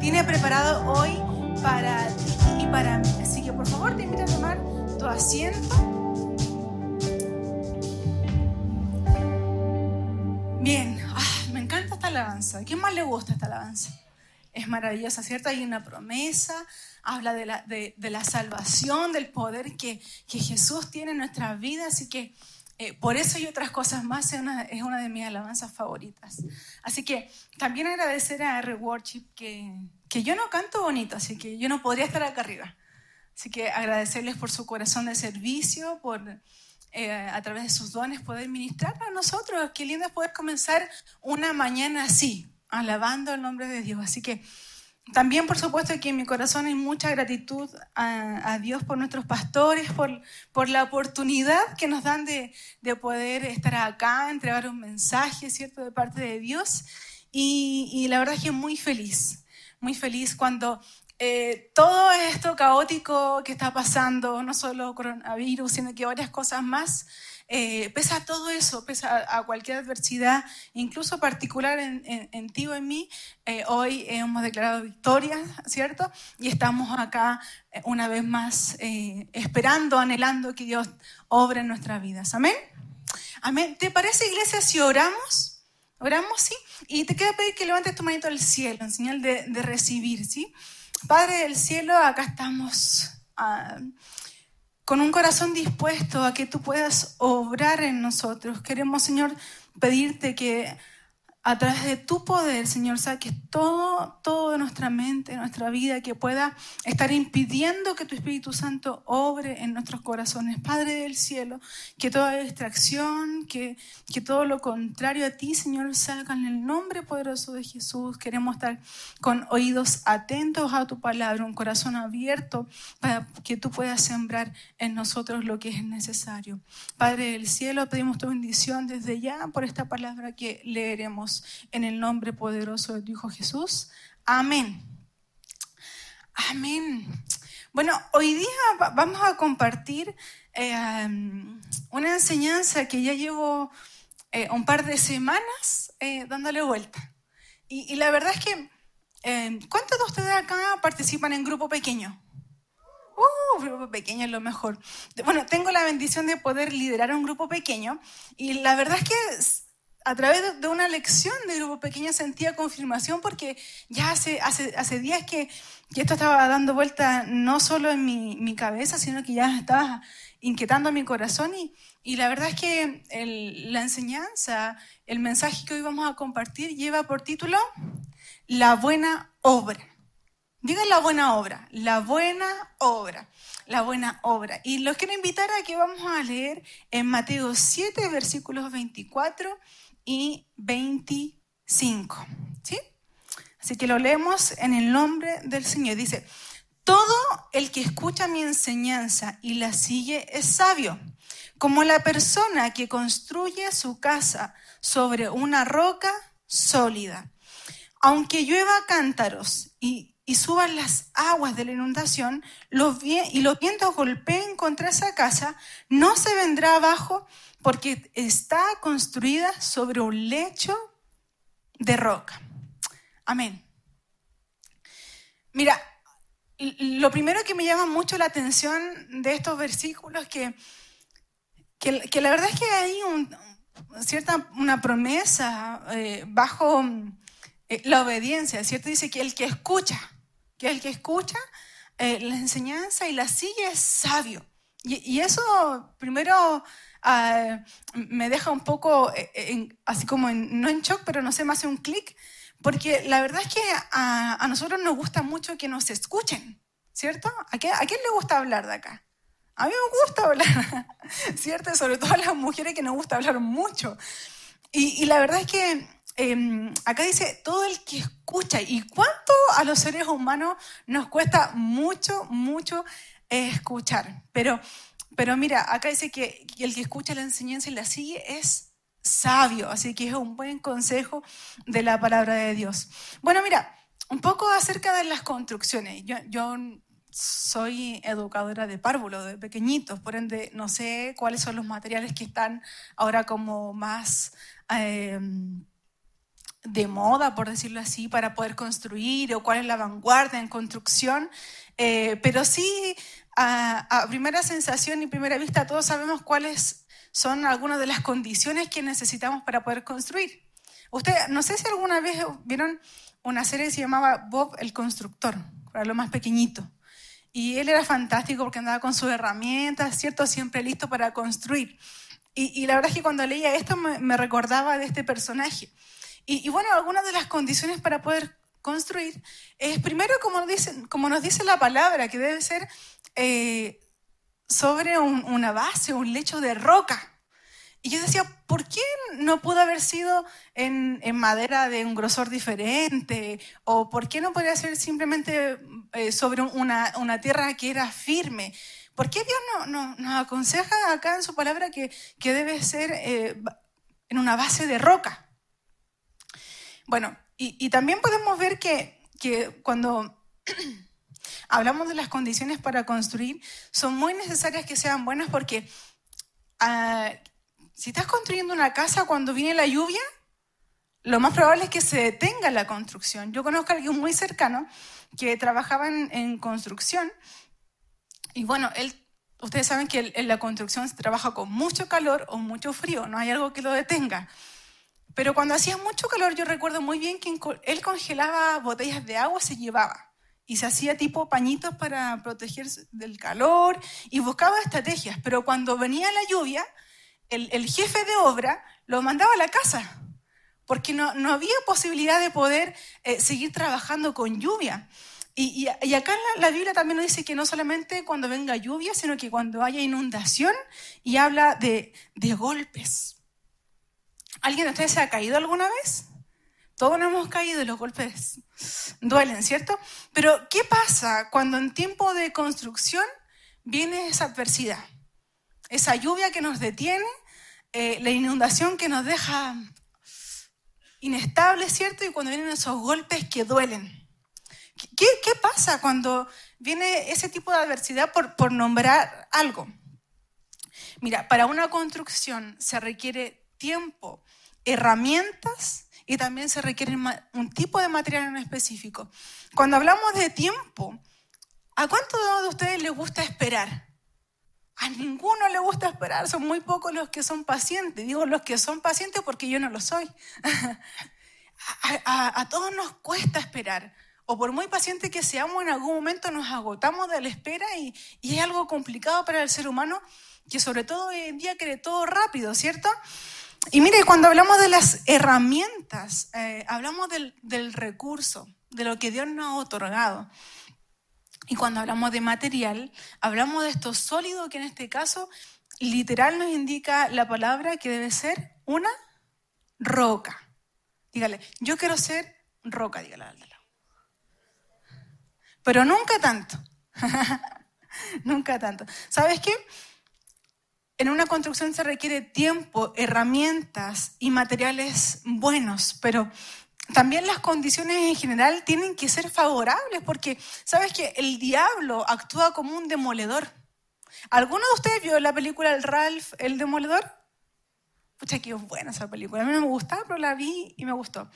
Tiene preparado hoy para ti y para mí. Así que por favor te invito a tomar tu asiento. Bien, ah, me encanta esta alabanza. ¿A quién más le gusta esta alabanza? Es maravillosa, ¿cierto? Hay una promesa, habla de la, salvación, del poder que, que, Jesús tiene en nuestra vida, así que eh, por eso y otras cosas más es una, es una, de mis alabanzas favoritas. Así que también agradecer a R Worship que, que yo no canto bonito, así que yo no podría estar acá arriba. Así que agradecerles por su corazón de servicio, por eh, a través de sus dones poder ministrar a nosotros. Qué lindo es poder comenzar una mañana así, alabando el nombre de Dios. Así que también, por supuesto, que en mi corazón hay mucha gratitud a, Dios por nuestros pastores, por, por, la oportunidad que nos dan de, de, poder estar acá, entregar un mensaje, ¿cierto?, de parte de Dios. Y, la verdad es que muy feliz, muy feliz cuando eh, todo esto caótico que está pasando, no solo coronavirus, sino que varias cosas más, eh, pese a todo eso, pese a, cualquier adversidad, incluso particular en, en, ti o en mí, eh, hoy hemos declarado victoria, ¿cierto? Y estamos acá eh, una vez más esperando, anhelando que Dios obre en nuestras vidas. Amén. Amén. ¿Te parece, iglesia, si oramos? Oramos, sí. Y te quiero pedir que levantes tu manito al cielo en señal de, de recibir, ¿sí? Padre del cielo, acá estamos. Ah, con un corazón dispuesto a que tú puedas obrar en nosotros. Queremos, Señor, pedirte que a través de tu poder, Señor, saques todo, todo de nuestra mente, nuestra vida, que pueda estar impidiendo que tu Espíritu Santo obre en nuestros corazones. Padre del cielo, que toda distracción, que, que todo lo contrario a ti, Señor, salga en el nombre poderoso de Jesús. Queremos estar con oídos atentos a tu palabra, un corazón abierto para que tú puedas sembrar en nosotros lo que es necesario. Padre del cielo, pedimos tu bendición desde ya por esta palabra que leeremos en el nombre poderoso de tu Hijo Jesús. Amén. Amén. Bueno, hoy día vamos a compartir eh, una enseñanza que ya llevo eh, un par de semanas eh, dándole vuelta. Y, la verdad es que, ¿cuántos de ustedes acá participan en grupo pequeño? Uh, grupo pequeño es lo mejor. Bueno, tengo la bendición de poder liderar un grupo pequeño y la verdad es que a través de una lección de grupo pequeño sentía confirmación porque ya hace, hace, días que, esto estaba dando vuelta no solo en mi, cabeza, sino que ya estaba inquietando mi corazón y, la verdad es que la enseñanza, el mensaje que hoy vamos a compartir lleva por título La buena obra. Digan la buena obra, la buena obra, la buena obra. Y los quiero invitar a que vamos a leer en Mateo 7, versículos 24 y 25. ¿Sí? Así que lo leemos en el nombre del Señor. Dice, todo el que escucha mi enseñanza y la sigue es sabio, como la persona que construye su casa sobre una roca sólida. Aunque llueva cántaros y, y suban las aguas de la inundación los y los vientos golpeen contra esa casa, no se vendrá abajo porque está construida sobre un lecho de roca. Amén. Mira, lo primero que me llama mucho la atención de estos versículos que, que, la verdad es que hay cierta, una promesa eh, bajo eh, la obediencia, ¿cierto? Dice que el que escucha, que el que escucha eh, la enseñanza y la sigue es sabio. Y, y eso primero Ah, me deja un poco, eh, así como no en shock, pero no sé, más un clic, porque la verdad es que a, nosotros nos gusta mucho que nos escuchen, ¿cierto? ¿A, qué, ¿A quién le gusta hablar de acá? A mí me gusta hablar, ¿cierto? Sobre todo a las mujeres que nos gusta hablar mucho. Y, la verdad es que em, acá dice, todo el que escucha, ¿y cuánto a los seres humanos nos cuesta mucho, mucho escuchar? Pero pero mira, acá dice que el que escucha la enseñanza y la sigue es sabio, así que es un buen consejo de la palabra de Dios. Bueno, mira, un poco acerca de las construcciones. Yo, yo soy educadora de párvulos, de pequeñitos, por ende no sé cuáles son los materiales que están ahora como más... Eh, de moda, por decirlo así, para poder construir o cuál es la vanguardia en construcción, eh, pero sí a, primera sensación y primera vista todos sabemos cuáles son algunas de las condiciones que necesitamos para poder construir. Usted, no sé si alguna vez vieron una serie que se llamaba Bob el Constructor, para lo más pequeñito. Y él era fantástico porque andaba con sus herramientas, ¿cierto? Siempre listo para construir. Y, la verdad es que cuando leía esto me, recordaba de este personaje. Y, bueno, algunas de las condiciones para poder construir es primero, como, como nos dice la palabra, que debe ser eh, sobre una base, un lecho de roca. Y yo decía, ¿por qué no pudo haber sido en, madera de un grosor diferente? ¿O por qué no podría ser simplemente eh, sobre una, tierra que era firme? ¿Por qué Dios no, nos aconseja acá en su palabra que, debe ser eh, en una base de roca? Bueno, y, también podemos ver que, cuando hablamos de las condiciones para construir, son muy necesarias que sean buenas porque ah, si estás construyendo una casa cuando viene la lluvia, lo más probable es que se detenga la construcción. Yo conozco a alguien muy cercano que trabajaba en, construcción y bueno, él, ustedes saben que en la construcción se trabaja con mucho calor o mucho frío, no hay algo que lo detenga. Pero cuando hacía mucho calor, yo recuerdo muy bien que él congelaba botellas de agua, se llevaba y se hacía tipo pañitos para protegerse del calor y buscaba estrategias. Pero cuando venía la lluvia, el, jefe de obra lo mandaba a la casa, porque no, había posibilidad de poder eh, seguir trabajando con lluvia. Y, acá en la, Biblia también nos dice que no solamente cuando venga lluvia, sino que cuando haya inundación y habla de golpes. ¿Alguien de ustedes se ha caído alguna vez? Todos nos hemos caído y los golpes duelen, ¿cierto? Pero ¿qué pasa cuando en tiempo de construcción viene esa adversidad? Esa lluvia que nos detiene, eh, la inundación que nos deja inestables, ¿cierto? Y cuando vienen esos golpes que duelen. ¿Qué, pasa cuando viene ese tipo de adversidad por, por nombrar algo? Mira, para una construcción se requiere tiempo, herramientas y también se requiere un tipo de material en específico. Cuando hablamos de tiempo, ¿a cuánto de ustedes les gusta esperar? A ninguno le gusta esperar, son muy pocos los que son pacientes. Digo los que son pacientes porque yo no lo soy. a, todos nos cuesta esperar. O por muy paciente que seamos, en algún momento nos agotamos de la espera y, es algo complicado para el ser humano que sobre todo hoy en día quiere todo rápido, ¿cierto? Y mire, cuando hablamos de las herramientas, eh, hablamos del, recurso, de lo que Dios nos ha otorgado. Y cuando hablamos de material, hablamos de esto sólido que en este caso literal nos indica la palabra que debe ser una roca. Dígale, yo quiero ser roca, dígale al lado. Pero nunca tanto. nunca tanto. ¿Sabes qué? En una construcción se requiere tiempo, herramientas y materiales buenos, pero también las condiciones en general tienen que ser favorables, porque sabes que el diablo actúa como un demoledor. ¿Alguno de ustedes vio la película El Ralph, el demoledor? Pucha, que es buena esa película. A mí no me gustaba, pero la vi y me gustó.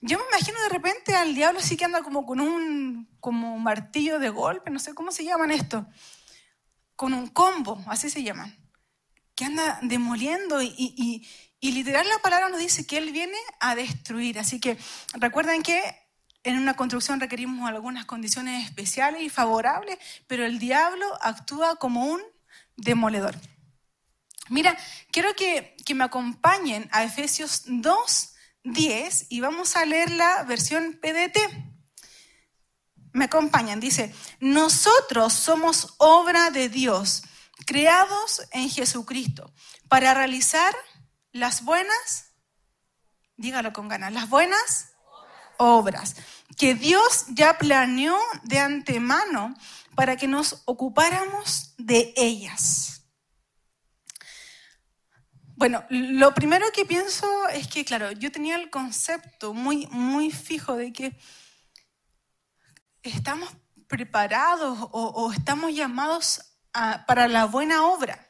Yo me imagino de repente al diablo así que anda como con un como martillo de golpe, no sé cómo se llaman esto, con un combo, así se llaman, que anda demoliendo y, y literal la palabra nos dice que Él viene a destruir. Así que recuerden que en una construcción requerimos algunas condiciones especiales y favorables, pero el diablo actúa como un demoledor. Mira, quiero que, que me acompañen a Efesios 2, 10 y vamos a leer la versión PDT. Me acompañan, dice, nosotros somos obra de Dios, creados en Jesucristo, para realizar las buenas, dígalo con ganas, las buenas obras que Dios ya planeó de antemano para que nos ocupáramos de ellas. Bueno, lo primero que pienso es que, claro, yo tenía el concepto muy, muy fijo de que estamos preparados o, estamos llamados para la buena obra.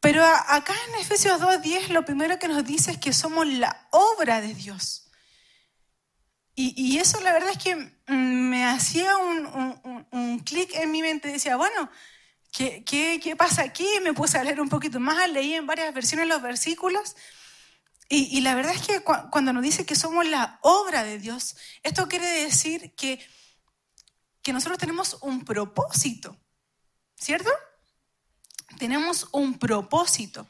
Pero acá en Efesios 2.10 lo primero que nos dice es que somos la obra de Dios. Y, eso la verdad es que mm, me hacía un, clic en mi mente. Decía, bueno, ¿qué, ¿qué, pasa aquí? Me puse a leer un poquito más, leí en varias versiones los versículos. Y, la verdad es que cuando nos dice que somos la obra de Dios, esto quiere decir que, que nosotros tenemos un propósito, ¿cierto? Tenemos un propósito.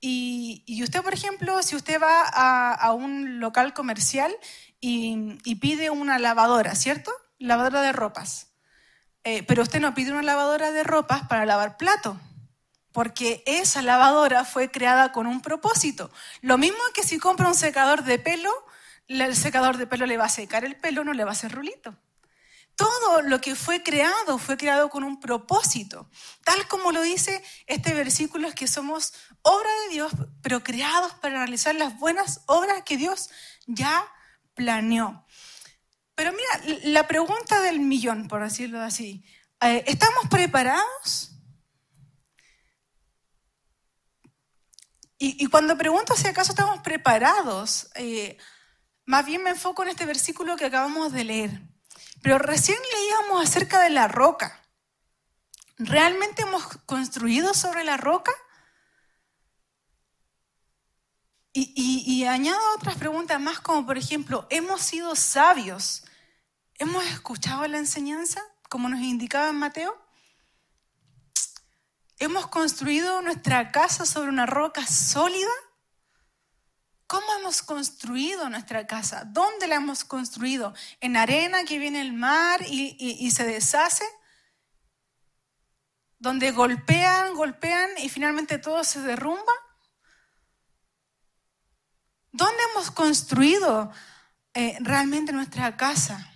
Y, usted, por ejemplo, si usted va a, a un local comercial y, pide una lavadora, ¿cierto? Lavadora de ropas. Eh, pero usted no pide una lavadora de ropas para lavar plato, porque esa lavadora fue creada con un propósito. Lo mismo que si compra un secador de pelo, el secador de pelo le va a secar el pelo, no le va a hacer rulito. Todo lo que fue creado fue creado con un propósito. Tal como lo dice este versículo, es que somos obra de Dios, pero creados para realizar las buenas obras que Dios ya planeó. Pero mira, la pregunta del millón, por decirlo así, eh, ¿estamos preparados? Y, cuando pregunto si acaso estamos preparados, eh, más bien me enfoco en este versículo que acabamos de leer. Pero recién leíamos acerca de la roca. ¿Realmente hemos construido sobre la roca? Y, añado otras preguntas más, como por ejemplo, ¿hemos sido sabios? ¿Hemos escuchado la enseñanza, como nos indicaba Mateo? ¿Hemos construido nuestra casa sobre una roca sólida? ¿Cómo hemos construido nuestra casa? ¿Dónde la hemos construido? ¿En arena que viene el mar y, y se deshace? ¿Donde golpean, golpean y finalmente todo se derrumba? ¿Dónde hemos construido eh, realmente nuestra casa?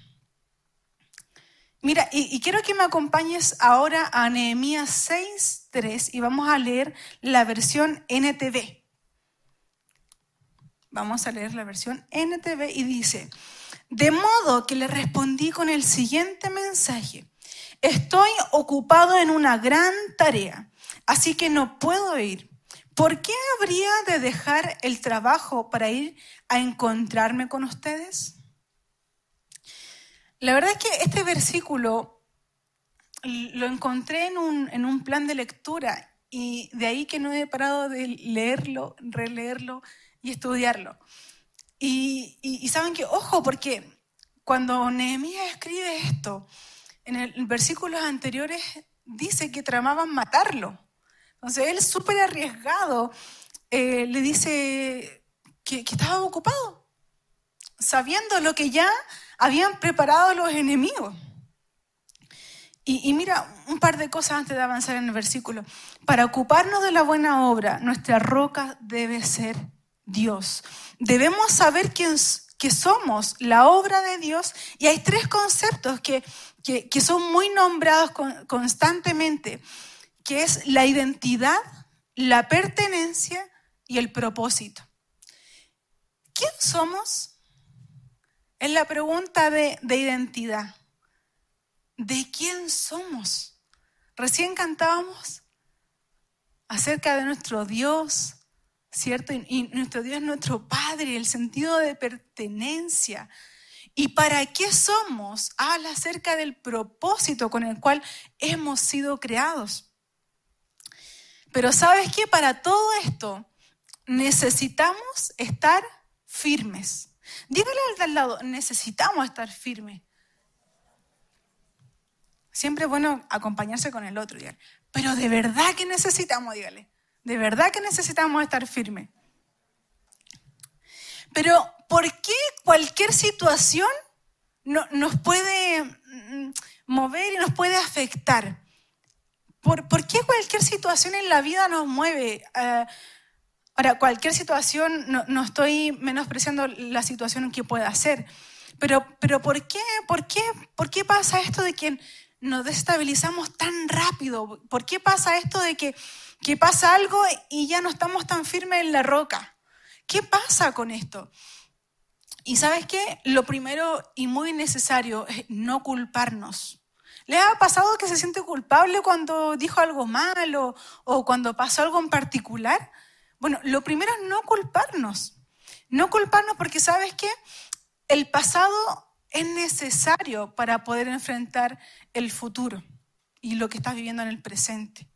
Mira, y, quiero que me acompañes ahora a Nehemías 6.3 y vamos a leer la versión NTV. Vamos a leer la versión NTV y dice, de modo que le respondí con el siguiente mensaje, estoy ocupado en una gran tarea, así que no puedo ir. ¿por qué habría de dejar el trabajo para ir a encontrarme con ustedes? La verdad es que este versículo lo encontré en un, plan de lectura y de ahí que no he parado de leerlo, releerlo y estudiarlo. Y, saben que, ojo, porque cuando Nehemías escribe esto, en el versículos anteriores dice que tramaban matarlo. Entonces él súper arriesgado eh, le dice que, estaba ocupado, sabiendo lo que ya habían preparado los enemigos. Y, mira, un par de cosas antes de avanzar en el versículo. Para ocuparnos de la buena obra, nuestra roca debe ser Dios. Debemos saber quién, que somos la obra de Dios y hay tres conceptos que, que, son muy nombrados constantemente que es la identidad, la pertenencia y el propósito. ¿Quién somos? Es la pregunta de, identidad. ¿De quién somos? Recién cantábamos acerca de nuestro Dios, ¿cierto? Y, nuestro Dios es nuestro Padre, el sentido de pertenencia. ¿Y para qué somos? Habla acerca del propósito con el cual hemos sido creados. Pero sabes que para todo esto necesitamos estar firmes. Dígale al de al lado, necesitamos estar firmes. Siempre es bueno acompañarse con el otro. Dígale. Pero de verdad que necesitamos, dígale. De verdad que necesitamos estar firmes. Pero ¿por qué cualquier situación nos puede mm, mover y nos puede afectar? ¿Por, qué cualquier situación en la vida nos mueve? Eh, ahora, cualquier situación, no, estoy menospreciando la situación que pueda ser, pero, pero ¿por, qué, por, qué, ¿por qué pasa esto de que nos desestabilizamos tan rápido? ¿Por qué pasa esto de que, que pasa algo y ya no estamos tan firmes en la roca? ¿Qué pasa con esto? Y sabes qué? Lo primero y muy necesario es no culparnos. ¿Les ha pasado que se siente culpable cuando dijo algo malo o cuando pasó algo en particular? Bueno, lo primero es no culparnos. No culparnos porque sabes que el pasado es necesario para poder enfrentar el futuro y lo que estás viviendo en el presente.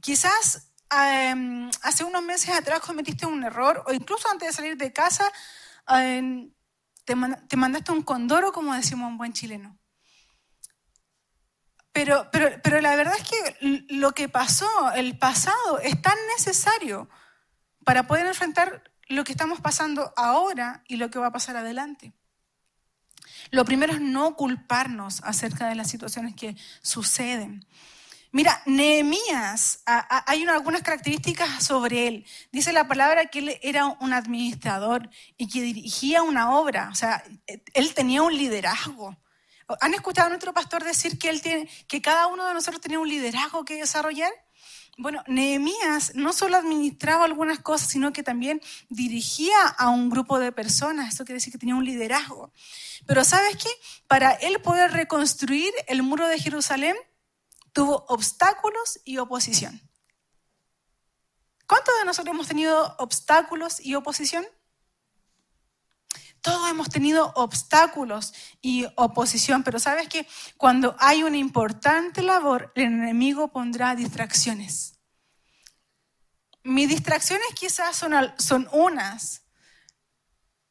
Quizás em, hace unos meses atrás cometiste un error o incluso antes de salir de casa em, te, mandaste un condoro, como decimos un buen chileno. Pero, pero, pero la verdad es que lo que pasó, el pasado, es tan necesario para poder enfrentar lo que estamos pasando ahora y lo que va a pasar adelante. Lo primero es no culparnos acerca de las situaciones que suceden. Mira, Nehemías, hay algunas características sobre él. Dice la palabra que él era un administrador y que dirigía una obra. O sea, él tenía un liderazgo. ¿Han escuchado a nuestro pastor decir que, él tiene, que cada uno de nosotros tenía un liderazgo que desarrollar? Bueno, Nehemías no solo administraba algunas cosas, sino que también dirigía a un grupo de personas. Eso quiere decir que tenía un liderazgo. Pero ¿sabes qué? Para él poder reconstruir el muro de Jerusalén, tuvo obstáculos y oposición. ¿Cuántos de nosotros hemos tenido obstáculos y oposición? Todos hemos tenido obstáculos y oposición, pero sabes que cuando hay una importante labor, el enemigo pondrá distracciones. Mis distracciones quizás son, son unas,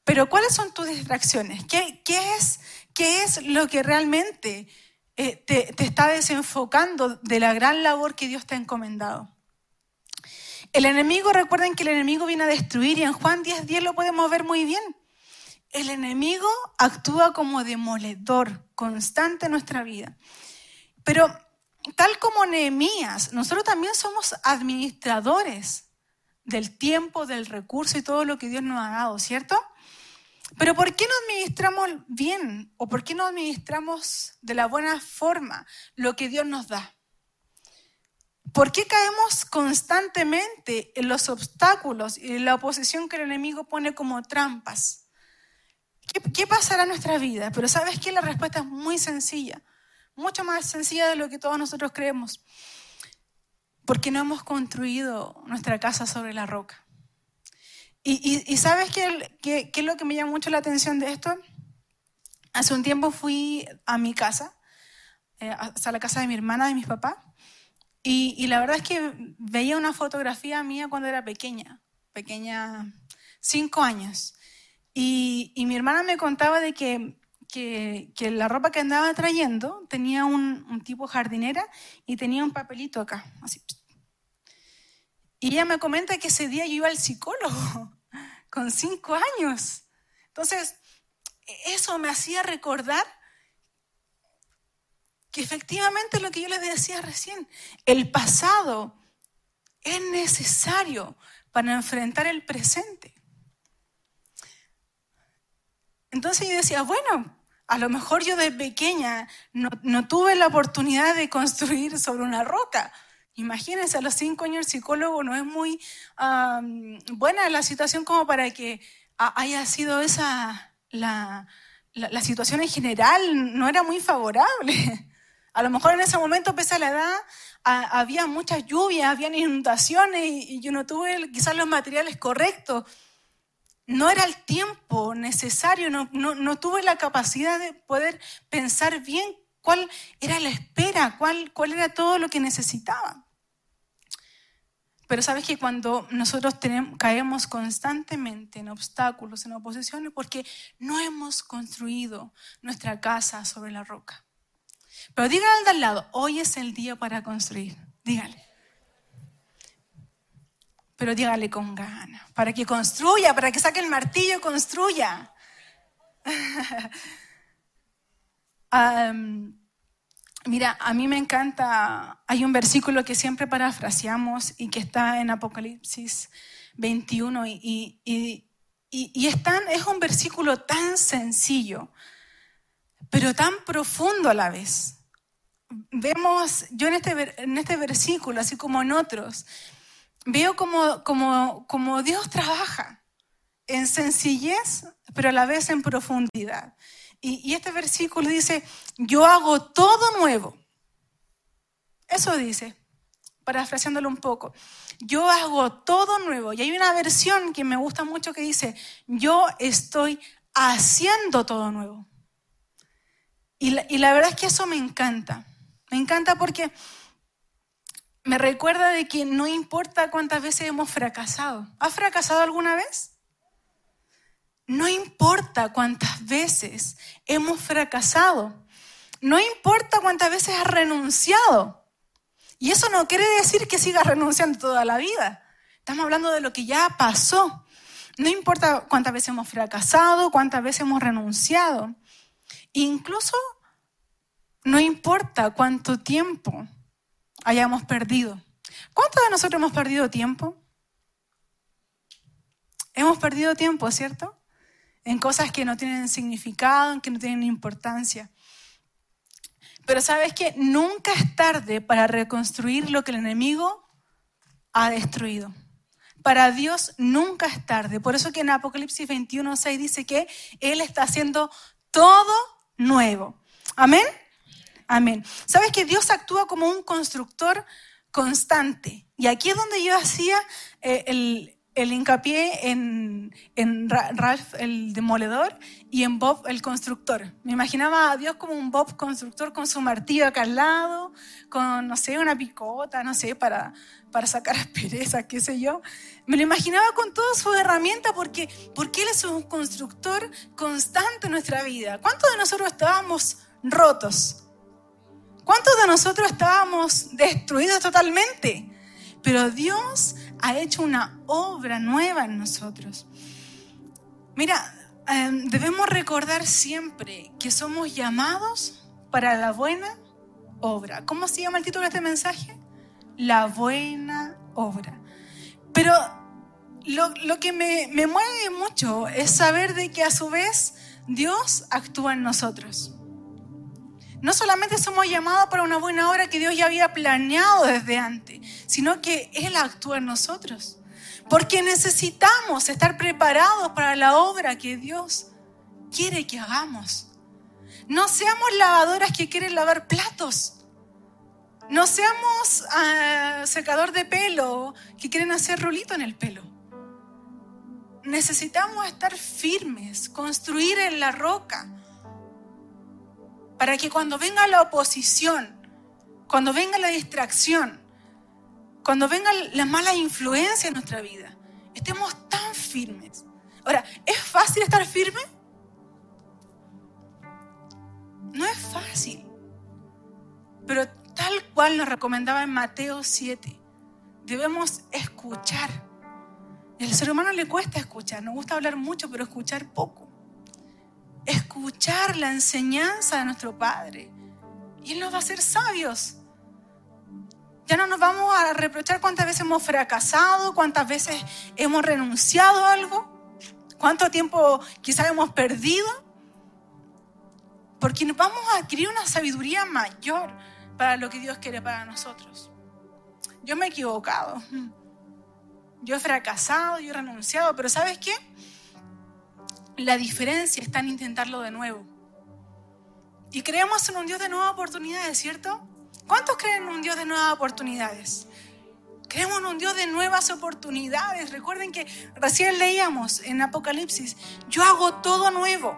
pero ¿cuáles son tus distracciones? ¿Qué, qué, es, ¿Qué es lo que realmente eh, te, está desenfocando de la gran labor que Dios te ha encomendado. El enemigo, recuerden que el enemigo viene a destruir y en Juan 10.10 10 lo podemos ver muy bien. El enemigo actúa como demoledor constante en nuestra vida. Pero tal como Nehemías, nosotros también somos administradores del tiempo, del recurso y todo lo que Dios nos ha dado, ¿cierto? Pero ¿por qué no administramos bien o por qué no administramos de la buena forma lo que Dios nos da? ¿Por qué caemos constantemente en los obstáculos y en la oposición que el enemigo pone como trampas? ¿Qué, pasará en nuestra vida? Pero sabes que la respuesta es muy sencilla, mucho más sencilla de lo que todos nosotros creemos. Porque no hemos construido nuestra casa sobre la roca. Y, sabes qué, es lo que me llama mucho la atención de esto? Hace un tiempo fui a mi casa, eh, hasta la casa de mi hermana, de mis papás, y, la verdad es que veía una fotografía mía cuando era pequeña, pequeña, cinco años. Y, mi hermana me contaba de que, que, la ropa que andaba trayendo tenía un, un, tipo jardinera y tenía un papelito acá, así. Y ella me comenta que ese día yo iba al psicólogo con cinco años. Entonces, eso me hacía recordar que efectivamente lo que yo les decía recién, el pasado es necesario para enfrentar el presente. Entonces yo decía, bueno, a lo mejor yo de pequeña no, tuve la oportunidad de construir sobre una roca, Imagínense, a los cinco años el psicólogo no es muy buena la situación como para que haya sido esa, la, situación en general no era muy favorable. A lo mejor en ese momento, pese a la edad, había mucha lluvia, había inundaciones y, yo no tuve quizás los materiales correctos. No era el tiempo necesario, no, no tuve la capacidad de poder pensar bien cuál era la espera, cuál, cuál era todo lo que necesitaba. Pero sabes que cuando nosotros caemos constantemente en obstáculos, en oposiciones, porque no hemos construido nuestra casa sobre la roca. Pero dígale al de al lado, hoy es el día para construir. Dígale. Pero dígale con ganas, para que construya, para que saque el martillo y construya. um, Mira, a mí me encanta, hay un versículo que siempre parafraseamos y que está en Apocalipsis 21 y, y, y, es, es un versículo tan sencillo, pero tan profundo a la vez. Vemos, yo en este, en este versículo, así como en otros, veo como, como, como Dios trabaja en sencillez, pero a la vez en profundidad. Y, este versículo dice, yo hago todo nuevo. Eso dice, parafraseándolo un poco. Yo hago todo nuevo. Y hay una versión que me gusta mucho que dice, yo estoy haciendo todo nuevo. Y la, y la verdad es que eso me encanta. Me encanta porque me recuerda de que no importa cuántas veces hemos fracasado. ¿Has fracasado alguna vez? No importa cuántas veces hemos fracasado. No importa cuántas veces has renunciado. Y eso no quiere decir que sigas renunciando toda la vida. Estamos hablando de lo que ya pasó. No importa cuántas veces hemos fracasado, cuántas veces hemos renunciado. Incluso no importa cuánto tiempo hayamos perdido. ¿Cuántos de nosotros hemos perdido tiempo? Hemos perdido tiempo, ¿cierto? En cosas que no tienen significado, que no tienen importancia. Pero sabes que nunca es tarde para reconstruir lo que el enemigo ha destruido. Para Dios nunca es tarde. Por eso que en Apocalipsis 21, 6 dice que Él está haciendo todo nuevo. Amén. Amén. Sabes que Dios actúa como un constructor constante. Y aquí es donde yo hacía eh, el, el, hincapié en, en, Ralph el demoledor y en Bob el constructor. Me imaginaba a Dios como un Bob constructor con su martillo acá al lado, con, no sé, una picota, no sé, para, para sacar asperezas, qué sé yo. Me lo imaginaba con toda su herramienta porque, porque Él es un constructor constante en nuestra vida. ¿Cuántos de nosotros estábamos rotos? ¿Cuántos de nosotros estábamos destruidos totalmente? Pero Dios ha hecho una obra nueva en nosotros. Mira, em, debemos recordar siempre que somos llamados para la buena obra. ¿Cómo se llama el título de este mensaje? La buena obra. Pero lo, que me mueve mucho es saber de que a su vez Dios actúa en nosotros. No solamente somos llamados para una buena obra que Dios ya había planeado desde antes, sino que Él actúa en nosotros. Porque necesitamos estar preparados para la obra que Dios quiere que hagamos. No seamos lavadoras que quieren lavar platos. No seamos uh, secador de pelo que quieren hacer rulito en el pelo. Necesitamos estar firmes, construir en la roca para que cuando venga la oposición, cuando venga la distracción, cuando venga la mala influencia en nuestra vida, estemos tan firmes. Ahora, ¿es fácil estar firme? No es fácil. Pero tal cual nos recomendaba en Mateo 7, debemos escuchar. El ser humano le cuesta escuchar, nos gusta hablar mucho, pero escuchar poco escuchar la enseñanza de nuestro Padre. Y Él nos va a hacer sabios. Ya no nos vamos a reprochar cuántas veces hemos fracasado, cuántas veces hemos renunciado a algo, cuánto tiempo quizás hemos perdido, porque nos vamos a adquirir una sabiduría mayor para lo que Dios quiere para nosotros. Yo me he equivocado, yo he fracasado, yo he renunciado, pero ¿sabes qué? La diferencia está en intentarlo de nuevo. Y creemos en un Dios de nuevas oportunidades, ¿cierto? ¿Cuántos creen en un Dios de nuevas oportunidades? Creemos en un Dios de nuevas oportunidades. Recuerden que recién leíamos en Apocalipsis, yo hago todo nuevo.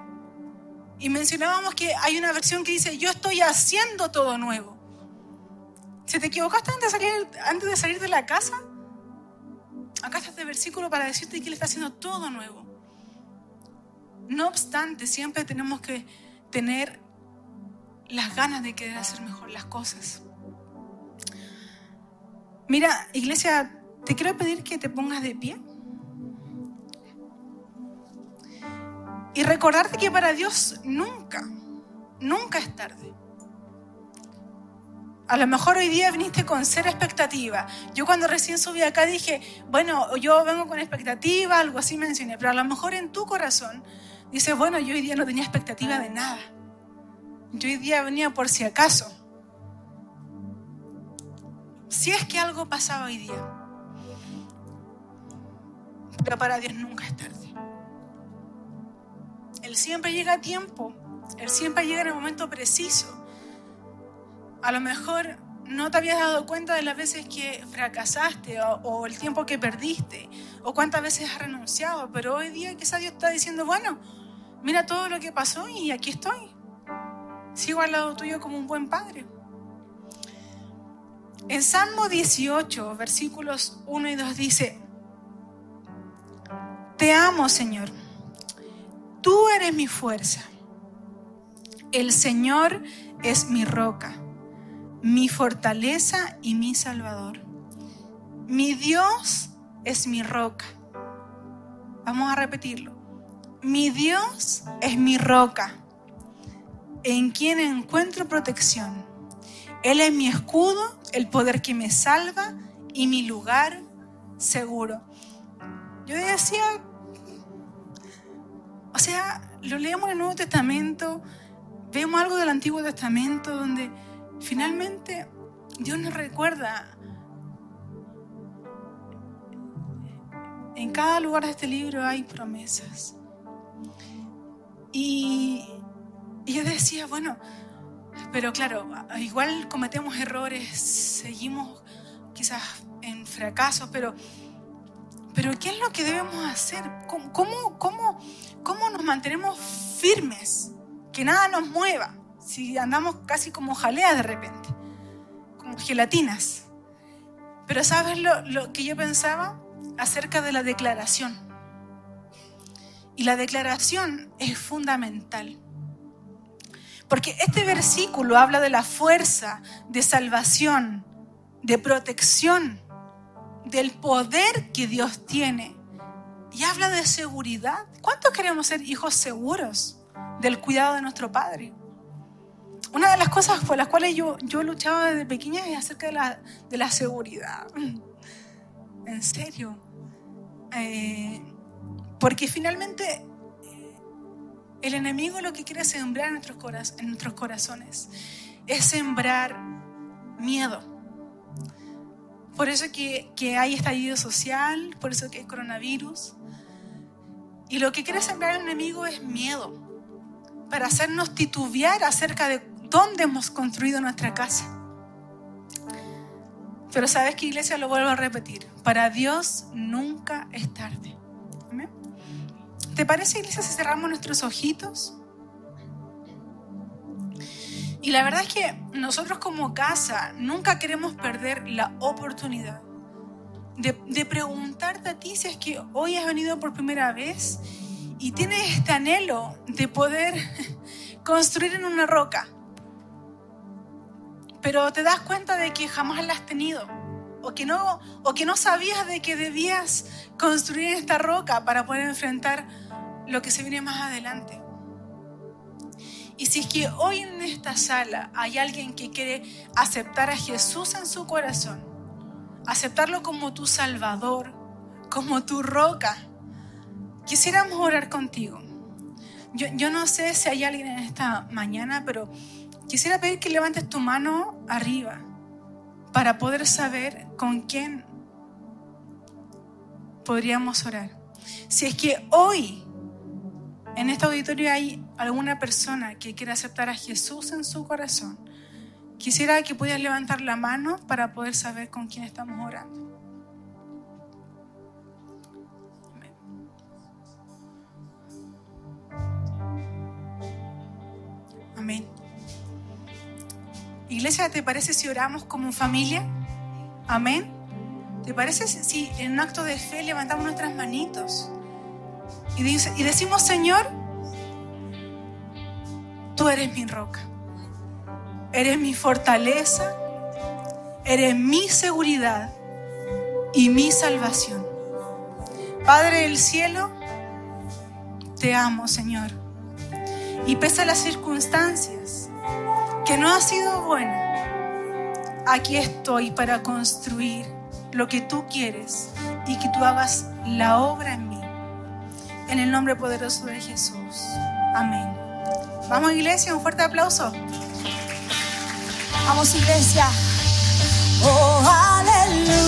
Y mencionábamos que hay una versión que dice, yo estoy haciendo todo nuevo. Si te equivocaste antes de salir, antes de, salir de la casa, acá está este versículo para decirte que Él está haciendo todo nuevo. No obstante, siempre tenemos que tener las ganas de querer hacer mejor las cosas. Mira, iglesia, te quiero pedir que te pongas de pie. Y recordarte que para Dios nunca, nunca es tarde. A lo mejor hoy día viniste con cero expectativa. Yo cuando recién subí acá dije, bueno, yo vengo con expectativa, algo así mencioné, pero a lo mejor en tu corazón Dice, bueno, yo hoy día no tenía expectativa de nada. Yo hoy día venía por si acaso. Si es que algo pasaba hoy día. Pero para Dios nunca es tarde. Él siempre llega a tiempo Él siempre llega en el momento preciso. A lo mejor no te habías dado cuenta de las veces que fracasaste o, el tiempo que perdiste o cuántas veces has renunciado, pero hoy día quizás Dios está diciendo, bueno, mira todo lo que pasó y aquí estoy. Sigo al lado tuyo como un buen padre. En Salmo 18, versículos 1 y 2 dice, Te amo, Señor. Tú eres mi fuerza. El Señor es mi roca mi fortaleza y mi salvador. Mi Dios es mi roca. Vamos a repetirlo. Mi Dios es mi roca, en quien encuentro protección. Él es mi escudo, el poder que me salva y mi lugar seguro. Yo decía, o sea, lo leemos en el Nuevo Testamento, vemos algo del Antiguo Testamento donde Finalmente, Dios nos recuerda en cada lugar de este libro hay promesas. Y, yo decía, bueno, pero claro, igual cometemos errores, seguimos quizás en fracasos, pero, pero ¿qué es lo que debemos hacer? ¿Cómo, cómo, cómo nos mantenemos firmes? Que nada nos mueva si andamos casi como jalea de repente, como gelatinas. Pero ¿sabes lo, lo que yo pensaba acerca de la declaración? Y la declaración es fundamental. Porque este versículo habla de la fuerza, de salvación, de protección, del poder que Dios tiene. Y habla de seguridad. ¿Cuántos queremos ser hijos seguros del cuidado de nuestro Padre? Una de las cosas por las cuales yo, yo luchaba desde pequeña es acerca de la, de la seguridad. En serio. Eh, porque finalmente eh, el enemigo lo que quiere sembrar en nuestros, corazones es sembrar miedo. Por eso que, que hay estallido social, por eso que hay coronavirus. Y lo que quiere sembrar el enemigo es miedo, para hacernos titubear acerca de dónde hemos construido nuestra casa. Pero sabes que iglesia, lo vuelvo a repetir, para Dios nunca es tarde. ¿Te parece iglesia si cerramos nuestros ojitos? Y la verdad es que nosotros como casa nunca queremos perder la oportunidad de, de, preguntarte a ti si es que hoy has venido por primera vez y tienes este anhelo de poder construir en una roca pero te das cuenta de que jamás la has tenido o que no o que no sabías de que debías construir esta roca para poder enfrentar lo que se viene más adelante. Y si es que hoy en esta sala hay alguien que quiere aceptar a Jesús en su corazón, aceptarlo como tu Salvador, como tu roca, quisiéramos orar contigo. Yo, yo no sé si hay alguien en esta mañana, pero Quisiera pedir que levantes tu mano arriba para poder saber con quién podríamos orar. Si es que hoy en este auditorio hay alguna persona que quiera aceptar a Jesús en su corazón, quisiera que pudieras levantar la mano para poder saber con quién estamos orando. Amén. Iglesia, ¿te parece si oramos como familia? Amén. ¿Te parece si en un acto de fe levantamos nuestras manitos y, y decimos, Señor, tú eres mi roca, eres mi fortaleza, eres mi seguridad y mi salvación. Padre del cielo, te amo, Señor. Y pese a las circunstancias, que no ha sido buena, aquí estoy para construir lo que tú quieres y que tú hagas la obra en mí. En el nombre poderoso de Jesús. Amén. Vamos iglesia, un fuerte aplauso. Vamos iglesia. Oh, aleluya.